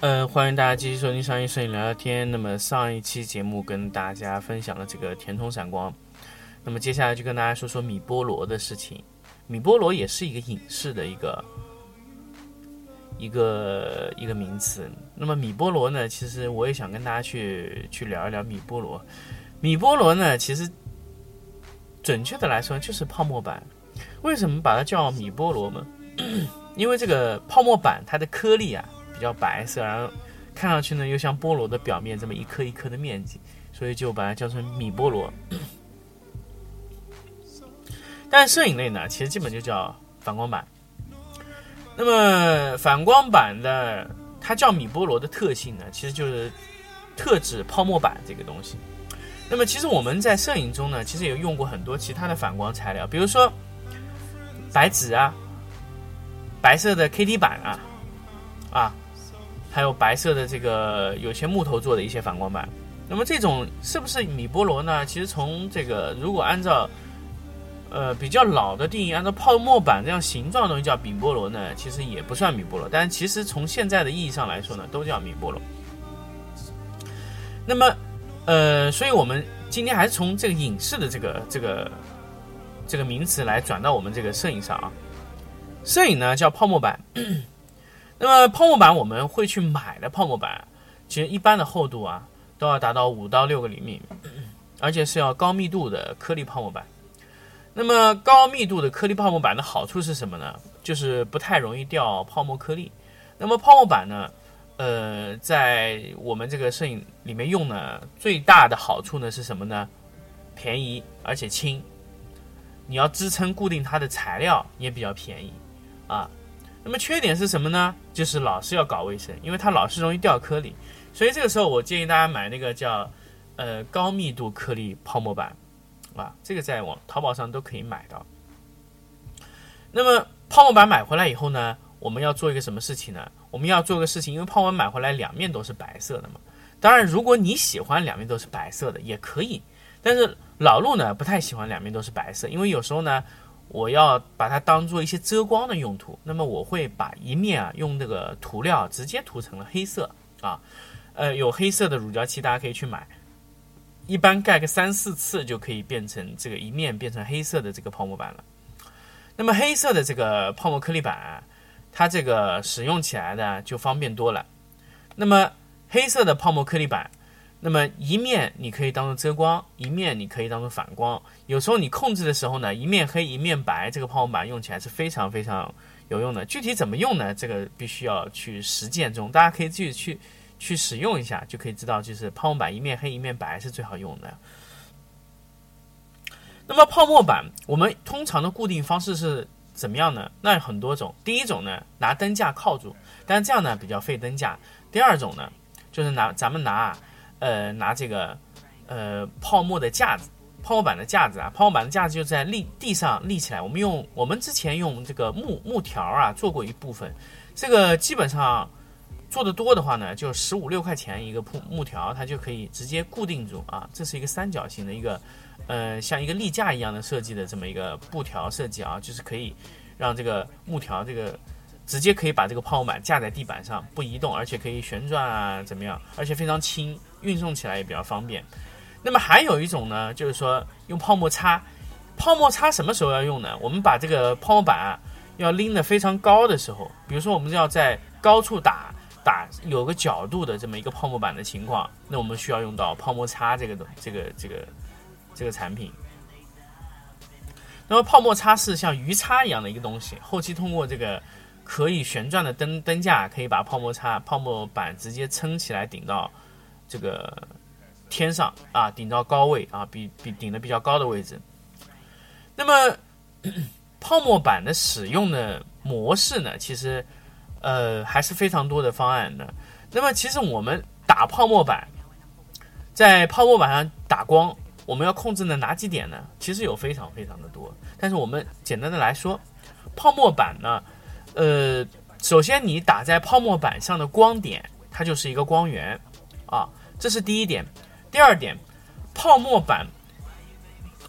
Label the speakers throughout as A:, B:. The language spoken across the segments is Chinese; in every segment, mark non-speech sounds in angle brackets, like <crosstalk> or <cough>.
A: 呃，欢迎大家继续收听商业摄影聊聊天。那么上一期节目跟大家分享了这个甜筒闪光，那么接下来就跟大家说说米波罗的事情。米波罗也是一个影视的一个一个一个名词。那么米波罗呢，其实我也想跟大家去去聊一聊米波罗。米波罗呢，其实准确的来说就是泡沫板。为什么把它叫米波罗呢？因为这个泡沫板它的颗粒啊。比较白色，然后看上去呢又像菠萝的表面这么一颗一颗的面积，所以就把它叫成米菠萝。但摄影类呢，其实基本就叫反光板。那么反光板的它叫米菠萝的特性呢，其实就是特指泡沫板这个东西。那么其实我们在摄影中呢，其实也用过很多其他的反光材料，比如说白纸啊，白色的 KT 板啊，啊。还有白色的这个有些木头做的一些反光板，那么这种是不是米波罗呢？其实从这个如果按照呃比较老的定义，按照泡沫板这样形状的东西叫米波罗呢，其实也不算米波罗。但其实从现在的意义上来说呢，都叫米波罗。那么呃，所以我们今天还是从这个影视的这个这个这个名词来转到我们这个摄影上啊。摄影呢叫泡沫板。那么泡沫板我们会去买的泡沫板，其实一般的厚度啊都要达到五到六个厘米，而且是要高密度的颗粒泡沫板。那么高密度的颗粒泡沫板的好处是什么呢？就是不太容易掉泡沫颗粒。那么泡沫板呢，呃，在我们这个摄影里面用呢，最大的好处呢是什么呢？便宜而且轻。你要支撑固定它的材料也比较便宜啊。那么缺点是什么呢？就是老是要搞卫生，因为它老是容易掉颗粒，所以这个时候我建议大家买那个叫呃高密度颗粒泡沫板，啊，这个在网淘宝上都可以买到。那么泡沫板买回来以后呢，我们要做一个什么事情呢？我们要做个事情，因为泡沫板买回来两面都是白色的嘛。当然，如果你喜欢两面都是白色的也可以，但是老陆呢不太喜欢两面都是白色，因为有时候呢。我要把它当做一些遮光的用途，那么我会把一面啊用那个涂料直接涂成了黑色啊，呃，有黑色的乳胶漆，大家可以去买，一般盖个三四次就可以变成这个一面变成黑色的这个泡沫板了。那么黑色的这个泡沫颗粒板，它这个使用起来呢就方便多了。那么黑色的泡沫颗粒板。那么一面你可以当做遮光，一面你可以当做反光。有时候你控制的时候呢，一面黑一面白，这个泡沫板用起来是非常非常有用的。具体怎么用呢？这个必须要去实践中，大家可以自己去去使用一下，就可以知道，就是泡沫板一面黑一面白是最好用的。那么泡沫板我们通常的固定方式是怎么样呢？那有很多种。第一种呢，拿灯架靠住，但这样呢比较费灯架。第二种呢，就是拿咱们拿。呃，拿这个呃泡沫的架子，泡沫板的架子啊，泡沫板的架子就在立地上立起来。我们用我们之前用这个木木条啊做过一部分，这个基本上做的多的话呢，就十五六块钱一个铺木条，它就可以直接固定住啊。这是一个三角形的一个呃像一个立架一样的设计的这么一个布条设计啊，就是可以让这个木条这个。直接可以把这个泡沫板架在地板上不移动，而且可以旋转啊，怎么样？而且非常轻，运送起来也比较方便。那么还有一种呢，就是说用泡沫擦。泡沫擦什么时候要用呢？我们把这个泡沫板啊要拎得非常高的时候，比如说我们要在高处打打有个角度的这么一个泡沫板的情况，那我们需要用到泡沫擦这个的这个这个这个产品。那么泡沫擦是像鱼叉一样的一个东西，后期通过这个。可以旋转的灯灯架可以把泡沫擦泡沫板直接撑起来顶到这个天上啊，顶到高位啊，比比顶的比较高的位置。那么 <coughs> 泡沫板的使用的模式呢，其实呃，还是非常多的方案的。那么，其实我们打泡沫板，在泡沫板上打光，我们要控制的哪几点呢？其实有非常非常的多。但是我们简单的来说，泡沫板呢，呃，首先你打在泡沫板上的光点，它就是一个光源啊，这是第一点。第二点，泡沫板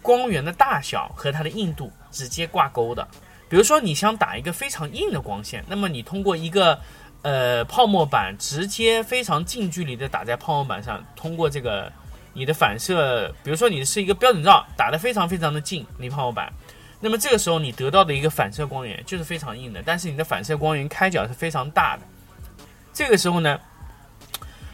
A: 光源的大小和它的硬度直接挂钩的。比如说，你想打一个非常硬的光线，那么你通过一个呃泡沫板直接非常近距离的打在泡沫板上，通过这个你的反射，比如说你是一个标准照，打得非常非常的近离泡沫板，那么这个时候你得到的一个反射光源就是非常硬的，但是你的反射光源开角是非常大的。这个时候呢，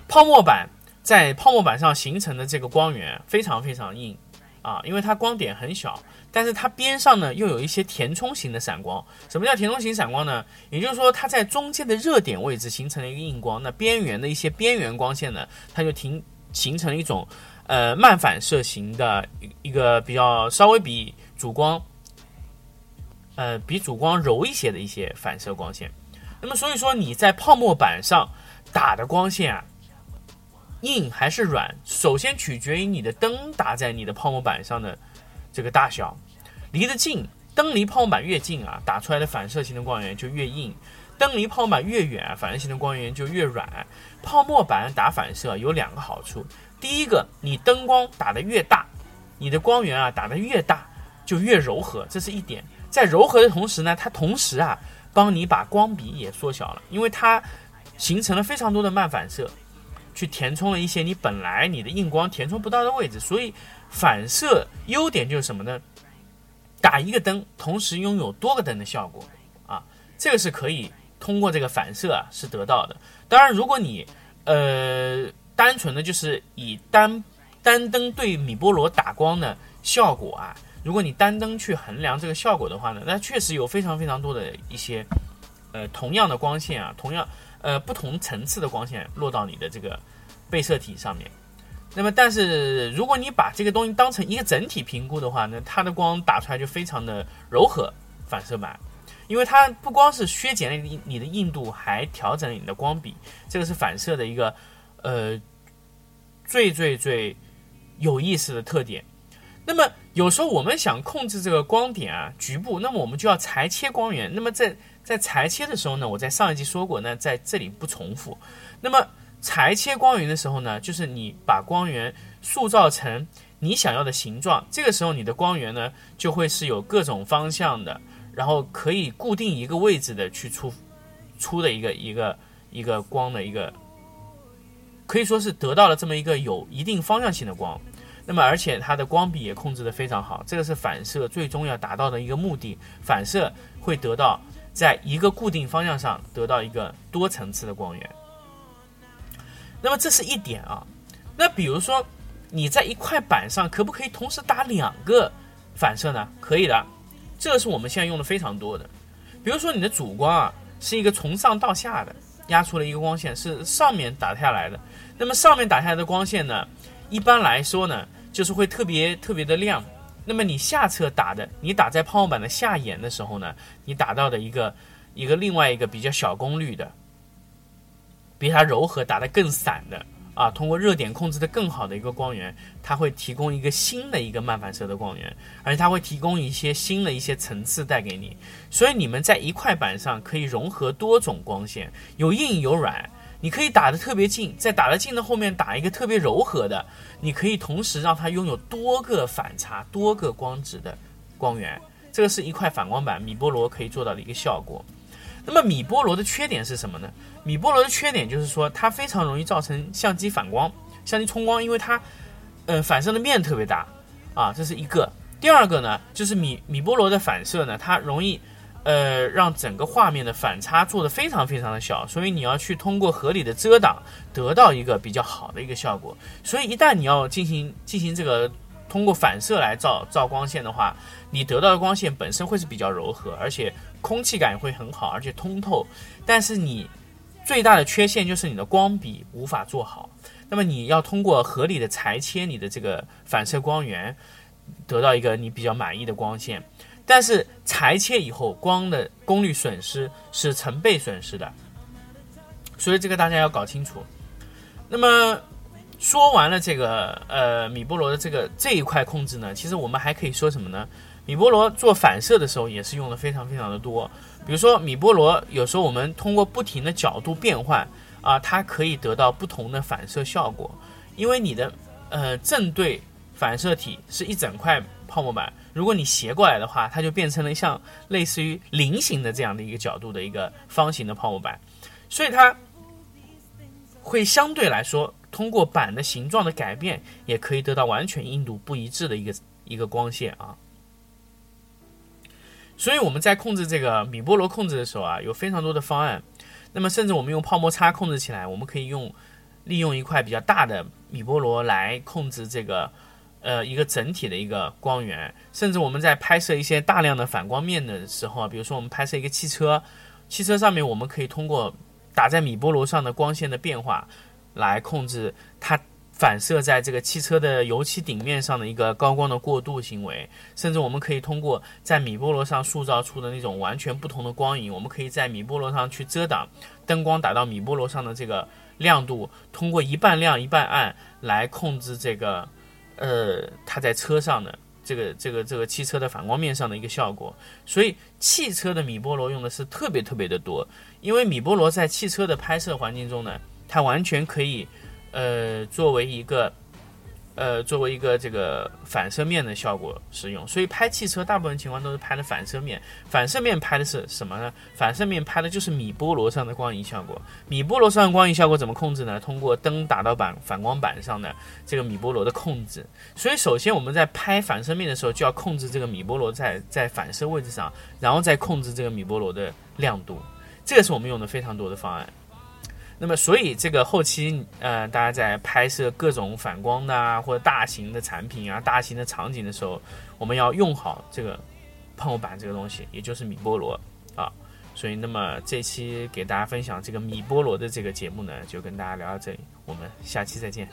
A: 泡沫板在泡沫板上形成的这个光源非常非常硬啊，因为它光点很小。但是它边上呢又有一些填充型的闪光。什么叫填充型闪光呢？也就是说它在中间的热点位置形成了一个硬光，那边缘的一些边缘光线呢，它就停形成了一种呃慢反射型的一个比较稍微比主光呃比主光柔一些的一些反射光线。那么所以说你在泡沫板上打的光线啊，硬还是软，首先取决于你的灯打在你的泡沫板上的。这个大小离得近，灯离泡沫板越近啊，打出来的反射型的光源就越硬；灯离泡沫板越远，反射型的光源就越软。泡沫板打反射有两个好处：第一个，你灯光打得越大，你的光源啊打得越大就越柔和，这是一点。在柔和的同时呢，它同时啊帮你把光比也缩小了，因为它形成了非常多的慢反射，去填充了一些你本来你的硬光填充不到的位置，所以。反射优点就是什么呢？打一个灯，同时拥有多个灯的效果啊，这个是可以通过这个反射啊是得到的。当然，如果你呃单纯的就是以单单灯对米波罗打光的效果啊，如果你单灯去衡量这个效果的话呢，那确实有非常非常多的一些呃同样的光线啊，同样呃不同层次的光线落到你的这个被摄体上面。那么，但是如果你把这个东西当成一个整体评估的话，呢它的光打出来就非常的柔和，反射板，因为它不光是削减了你你的硬度，还调整了你的光比，这个是反射的一个呃最最最有意思的特点。那么有时候我们想控制这个光点啊局部，那么我们就要裁切光源。那么在在裁切的时候呢，我在上一集说过，那在这里不重复。那么裁切光源的时候呢，就是你把光源塑造成你想要的形状，这个时候你的光源呢就会是有各种方向的，然后可以固定一个位置的去出出的一个一个一个光的一个，可以说是得到了这么一个有一定方向性的光。那么而且它的光比也控制的非常好，这个是反射最终要达到的一个目的，反射会得到在一个固定方向上得到一个多层次的光源。那么这是一点啊，那比如说你在一块板上可不可以同时打两个反射呢？可以的，这个是我们现在用的非常多的。比如说你的主光啊是一个从上到下的压出了一个光线，是上面打下来的。那么上面打下来的光线呢，一般来说呢就是会特别特别的亮。那么你下侧打的，你打在泡沫板的下沿的时候呢，你打到的一个一个另外一个比较小功率的。比它柔和、打得更散的啊，通过热点控制的更好的一个光源，它会提供一个新的一个慢反射的光源，而且它会提供一些新的一些层次带给你。所以你们在一块板上可以融合多种光线，有硬有软，你可以打得特别近，在打得近的后面打一个特别柔和的，你可以同时让它拥有多个反差、多个光质的光源。这个是一块反光板米波罗可以做到的一个效果。那么米波罗的缺点是什么呢？米波罗的缺点就是说，它非常容易造成相机反光、相机冲光，因为它，呃，反射的面特别大，啊，这是一个。第二个呢，就是米米波罗的反射呢，它容易，呃，让整个画面的反差做得非常非常的小，所以你要去通过合理的遮挡，得到一个比较好的一个效果。所以一旦你要进行进行这个。通过反射来照照光线的话，你得到的光线本身会是比较柔和，而且空气感会很好，而且通透。但是你最大的缺陷就是你的光比无法做好。那么你要通过合理的裁切你的这个反射光源，得到一个你比较满意的光线。但是裁切以后光的功率损失是成倍损失的所以这个大家要搞清楚。那么说完了这个呃米波罗的这个这一块控制呢，其实我们还可以说什么呢？米波罗做反射的时候也是用的非常非常的多。比如说米波罗有时候我们通过不停的角度变换啊，它可以得到不同的反射效果。因为你的呃正对反射体是一整块泡沫板，如果你斜过来的话，它就变成了像类似于菱形的这样的一个角度的一个方形的泡沫板，所以它会相对来说。通过板的形状的改变，也可以得到完全硬度不一致的一个一个光线啊。所以我们在控制这个米波罗控制的时候啊，有非常多的方案。那么甚至我们用泡沫擦控制起来，我们可以用利用一块比较大的米波罗来控制这个呃一个整体的一个光源。甚至我们在拍摄一些大量的反光面的时候啊，比如说我们拍摄一个汽车，汽车上面我们可以通过打在米波罗上的光线的变化。来控制它反射在这个汽车的油漆顶面上的一个高光的过渡行为，甚至我们可以通过在米波罗上塑造出的那种完全不同的光影，我们可以在米波罗上去遮挡灯光打到米波罗上的这个亮度，通过一半亮一半暗来控制这个呃它在车上的这个这个这个汽车的反光面上的一个效果。所以汽车的米波罗用的是特别特别的多，因为米波罗在汽车的拍摄环境中呢。它完全可以，呃，作为一个，呃，作为一个这个反射面的效果使用。所以拍汽车大部分情况都是拍的反射面。反射面拍的是什么呢？反射面拍的就是米波罗上的光影效果。米波罗上的光影效果怎么控制呢？通过灯打到板反光板上的这个米波罗的控制。所以首先我们在拍反射面的时候就要控制这个米波罗在在反射位置上，然后再控制这个米波罗的亮度。这个是我们用的非常多的方案。那么，所以这个后期，呃，大家在拍摄各种反光的啊，或者大型的产品啊、大型的场景的时候，我们要用好这个泡沫板这个东西，也就是米波罗啊。所以，那么这期给大家分享这个米波罗的这个节目呢，就跟大家聊到这里，我们下期再见。